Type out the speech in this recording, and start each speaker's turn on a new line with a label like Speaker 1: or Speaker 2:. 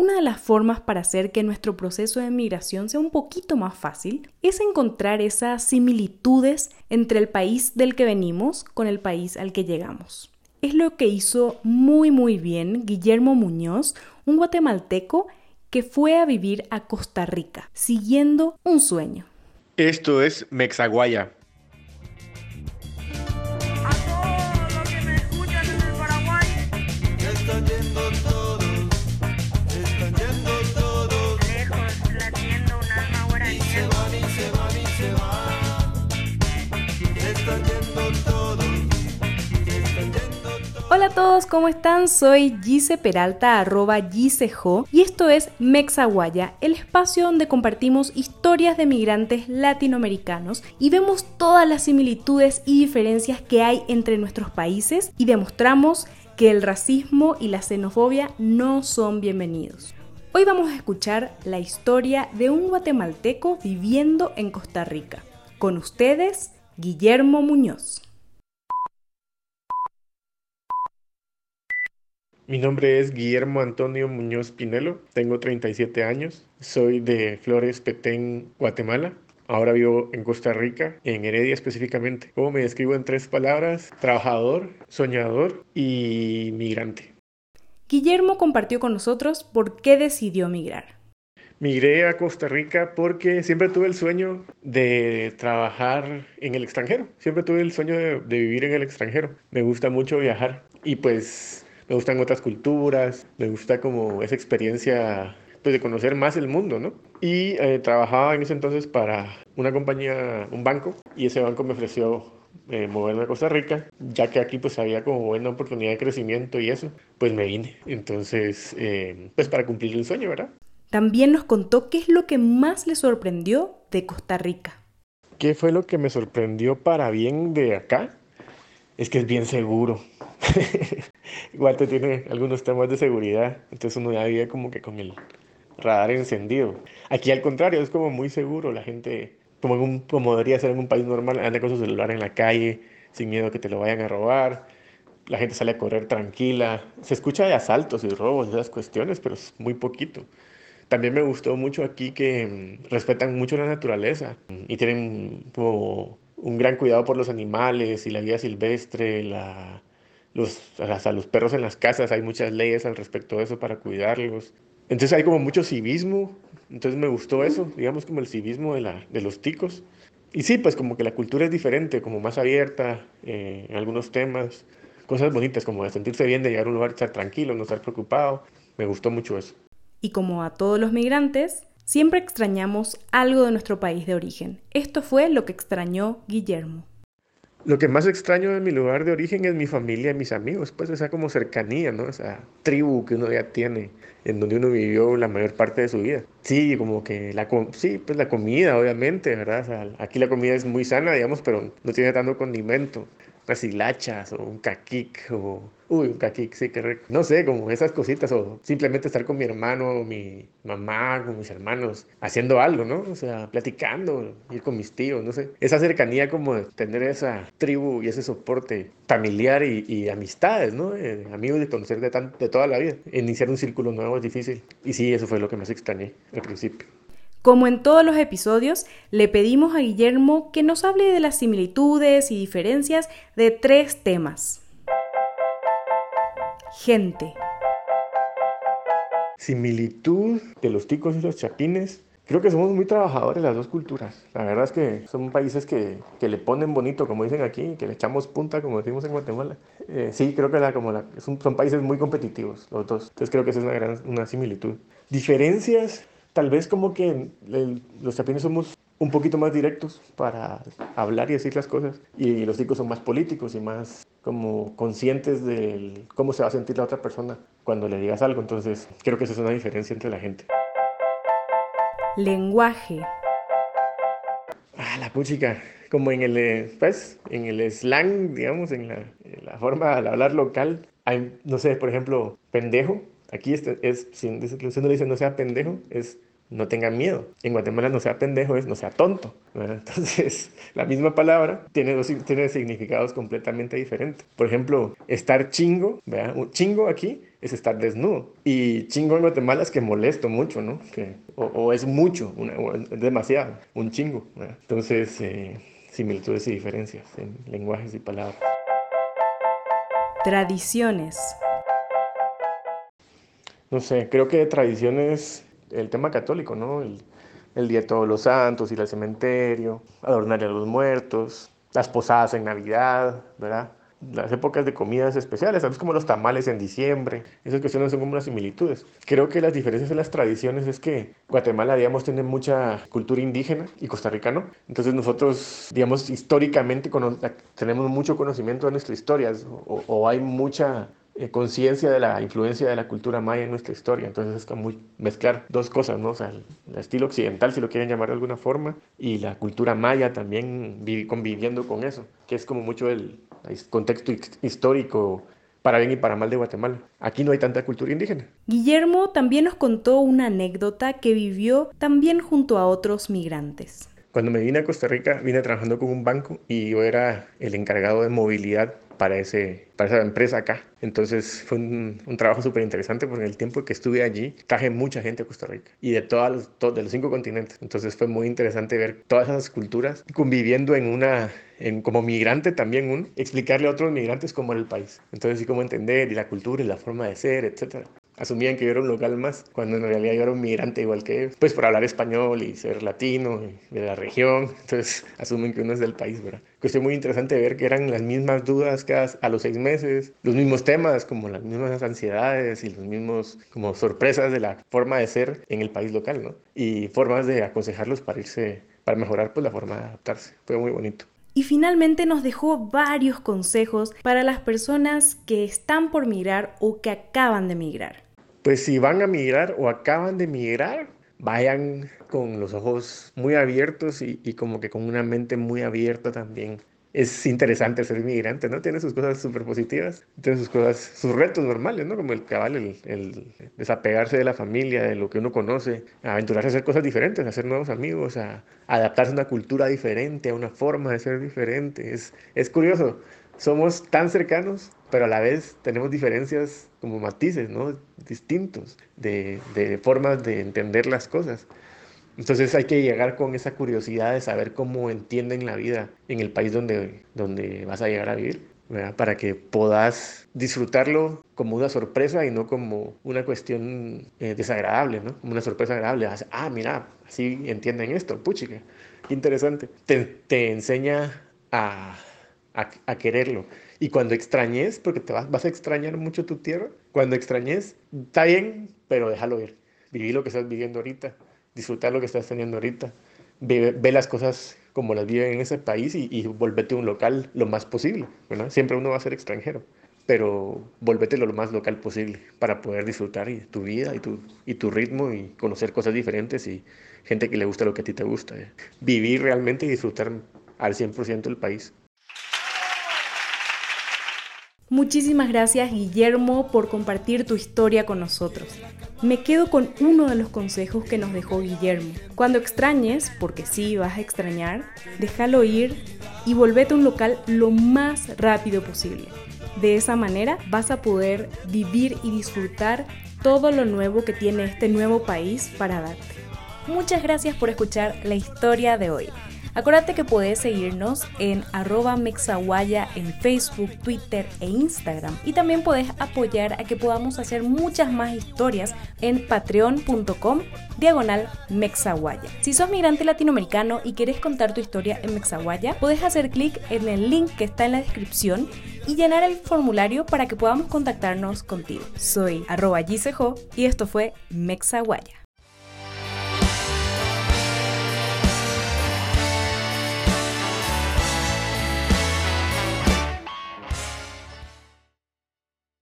Speaker 1: una de las formas para hacer que nuestro proceso de migración sea un poquito más fácil es encontrar esas similitudes entre el país del que venimos con el país al que llegamos. Es lo que hizo muy muy bien Guillermo Muñoz, un guatemalteco que fue a vivir a Costa Rica, siguiendo un sueño.
Speaker 2: Esto es Mexaguaya,
Speaker 1: todos, ¿cómo están? Soy Gise Peralta, arroba Gisejo, y esto es Mexaguaya, el espacio donde compartimos historias de migrantes latinoamericanos y vemos todas las similitudes y diferencias que hay entre nuestros países y demostramos que el racismo y la xenofobia no son bienvenidos. Hoy vamos a escuchar la historia de un guatemalteco viviendo en Costa Rica. Con ustedes, Guillermo Muñoz.
Speaker 2: Mi nombre es Guillermo Antonio Muñoz Pinelo, tengo 37 años, soy de Flores Petén, Guatemala. Ahora vivo en Costa Rica, en Heredia específicamente. ¿Cómo me describo en tres palabras? Trabajador, soñador y migrante.
Speaker 1: Guillermo compartió con nosotros por qué decidió migrar.
Speaker 2: Migré a Costa Rica porque siempre tuve el sueño de trabajar en el extranjero. Siempre tuve el sueño de, de vivir en el extranjero. Me gusta mucho viajar y pues me gustan otras culturas, me gusta como esa experiencia pues, de conocer más el mundo, ¿no? Y eh, trabajaba en ese entonces para una compañía, un banco, y ese banco me ofreció eh, moverme a Costa Rica, ya que aquí pues había como buena oportunidad de crecimiento y eso, pues me vine. Entonces, eh, pues para cumplir el sueño, ¿verdad?
Speaker 1: También nos contó qué es lo que más le sorprendió de Costa Rica.
Speaker 2: ¿Qué fue lo que me sorprendió para bien de acá? Es que es bien seguro. Guate tiene algunos temas de seguridad, entonces uno ya vive como que con el radar encendido. Aquí al contrario, es como muy seguro, la gente, como, como debería ser en un país normal, anda con su celular en la calle, sin miedo a que te lo vayan a robar. La gente sale a correr tranquila. Se escucha de asaltos y robos, esas cuestiones, pero es muy poquito. También me gustó mucho aquí que mm, respetan mucho la naturaleza y tienen como un gran cuidado por los animales y la vida silvestre, la, los, hasta los perros en las casas, hay muchas leyes al respecto de eso para cuidarlos. Entonces hay como mucho civismo, entonces me gustó eso, digamos como el civismo de, la, de los ticos. Y sí, pues como que la cultura es diferente, como más abierta eh, en algunos temas, cosas bonitas como de sentirse bien, de llegar a un lugar, estar tranquilo, no estar preocupado. Me gustó mucho eso.
Speaker 1: Y como a todos los migrantes, siempre extrañamos algo de nuestro país de origen. Esto fue lo que extrañó Guillermo.
Speaker 2: Lo que más extraño de mi lugar de origen es mi familia y mis amigos, pues esa como cercanía, ¿no? Esa tribu que uno ya tiene, en donde uno vivió la mayor parte de su vida. Sí, como que la, sí, pues la comida, obviamente, ¿verdad? aquí la comida es muy sana, digamos, pero no tiene tanto condimento unas hilachas o un caquic o... Uy, un caquic, sí, qué rico. No sé, como esas cositas o simplemente estar con mi hermano o mi mamá, con mis hermanos, haciendo algo, ¿no? O sea, platicando, ir con mis tíos, no sé. Esa cercanía como de tener esa tribu y ese soporte familiar y, amistades, ¿no? Eh, amigos de conocer de, de toda la vida. Iniciar un círculo nuevo es difícil. Y sí, eso fue lo que más extrañé al principio.
Speaker 1: Como en todos los episodios, le pedimos a Guillermo que nos hable de las similitudes y diferencias de tres temas. Gente.
Speaker 2: Similitud de los ticos y los chapines. Creo que somos muy trabajadores las dos culturas. La verdad es que son países que, le ponen bonito, como dicen aquí, que le echamos punta, como decimos en Guatemala. Eh, sí, creo que la, como son, países muy competitivos los dos. Entonces creo que esa es una gran una similitud. Diferencias, tal vez como que los chapines somos un poquito más directos para hablar y decir las cosas y los chicos son más políticos y más como conscientes de cómo se va a sentir la otra persona cuando le digas algo. Entonces creo que esa es una diferencia entre la gente.
Speaker 1: Lenguaje.
Speaker 2: Ah, la puchica. Como en el, eh, pues, en el slang, digamos, en la, en la forma de hablar local, hay, no sé, por ejemplo, pendejo Aquí este es, si uno le dice no sea pendejo, es no tengan miedo. En Guatemala no sea pendejo es no sea tonto. Entonces, la misma palabra tiene, dos, tiene significados completamente diferentes. Por ejemplo, estar chingo, Un chingo aquí es estar desnudo. Y chingo en Guatemala es que molesto mucho, ¿no? Que, o, es mucho, es demasiado, un chingo. Entonces, eh, similitudes y diferencias en lenguajes y palabras.
Speaker 1: Tradiciones.
Speaker 2: No sé, creo que tradiciones, el tema católico, ¿no? El, el día de todos los santos, ir al cementerio, adornar a los muertos, las posadas en Navidad, ¿verdad? las épocas de comidas especiales, tal como los tamales en diciembre, esas cuestiones son como unas similitudes. Creo que las diferencias en las tradiciones es que Guatemala, digamos, tiene mucha cultura indígena y Costa Rica no. Entonces nosotros, digamos, históricamente tenemos mucho conocimiento de nuestra historia o hay mucha eh, conciencia de la influencia de la cultura maya en nuestra historia. Entonces es como mezclar dos cosas, ¿no? O sea, el, estilo occidental, si lo quieren llamar de alguna forma, y la cultura maya también conviviendo con eso, que es como mucho el, contexto histórico para bien y para mal de Guatemala. Aquí no hay tanta cultura indígena.
Speaker 1: Guillermo también nos contó una anécdota que vivió también junto a otros migrantes.
Speaker 2: Cuando me vine a Costa Rica, vine trabajando con un banco y yo era el encargado de movilidad para, ese, para esa empresa acá. Entonces fue un, trabajo súper interesante porque en el tiempo que estuve allí traje mucha gente a Costa Rica y de, todas de los cinco continentes. Entonces fue muy interesante ver todas esas culturas conviviendo en una, en, como migrante también, un, explicarle a otros migrantes cómo era el país. Entonces sí cómo entender y la cultura y la forma de ser, etcétera asumían que yo era un local más, cuando en realidad yo era un migrante igual que ellos, pues por hablar español y ser latino y de la región, entonces asumen que uno es del país, ¿verdad? Fue muy interesante ver que eran las mismas dudas que a los seis meses, los mismos temas, como las mismas ansiedades y los mismos como sorpresas de la forma de ser en el país local, ¿no? Y formas de aconsejarlos para irse, para mejorar pues la forma de adaptarse. Fue muy bonito.
Speaker 1: Y finalmente nos dejó varios consejos para las personas que están por migrar o que acaban de migrar
Speaker 2: pues si van a migrar o acaban de migrar, vayan con los ojos muy abiertos y, como que con una mente muy abierta también. Es interesante ser inmigrante, ¿no? Tiene sus cosas súper positivas, tiene sus cosas, sus retos normales, ¿no? Como el cabal, el, el, desapegarse de la familia, de lo que uno conoce, aventurarse a hacer cosas diferentes, a hacer nuevos amigos, a, adaptarse a una cultura diferente, a una forma de ser diferente. Es, es curioso, somos tan cercanos, pero a la vez tenemos diferencias como matices, ¿no? Distintos de, de, formas de entender las cosas. Entonces hay que llegar con esa curiosidad de saber cómo entienden la vida en el país donde, donde vas a llegar a vivir, ¿verdad? para que puedas disfrutarlo como una sorpresa y no como una cuestión eh, desagradable, ¿no? Como una sorpresa agradable. Ah, mira, así entienden esto, puchica, qué interesante. Te, te enseña a a, quererlo. Y cuando extrañes, porque te vas, vas a extrañar mucho tu tierra, cuando extrañes, está bien, pero déjalo ir. Viví lo que estás viviendo ahorita, disfrutar lo que estás teniendo ahorita, ve, las cosas como las viven en ese país y, y volvete un local lo más posible. Siempre uno va a ser extranjero, pero volvete lo más local posible para poder disfrutar y, tu vida y tu, y tu ritmo y conocer cosas diferentes y gente que le gusta lo que a ti te gusta. ¿eh? Vivir realmente y disfrutar al 100% el país.
Speaker 1: Muchísimas gracias Guillermo por compartir tu historia con nosotros. Me quedo con uno de los consejos que nos dejó Guillermo. Cuando extrañes, porque sí vas a extrañar, déjalo ir y volvete a un local lo más rápido posible. De esa manera vas a poder vivir y disfrutar todo lo nuevo que tiene este nuevo país para darte. Muchas gracias por escuchar la historia de hoy. Acuérdate que puedes seguirnos en arroba mexaguaya en Facebook, Twitter e Instagram. Y también puedes apoyar a que podamos hacer muchas más historias en patreon.com diagonal mexaguaya. Si sos migrante latinoamericano y quieres contar tu historia en Mexaguaya, puedes hacer clic en el link que está en la descripción y llenar el formulario para que podamos contactarnos contigo. Soy arroba y esto fue Mexaguaya.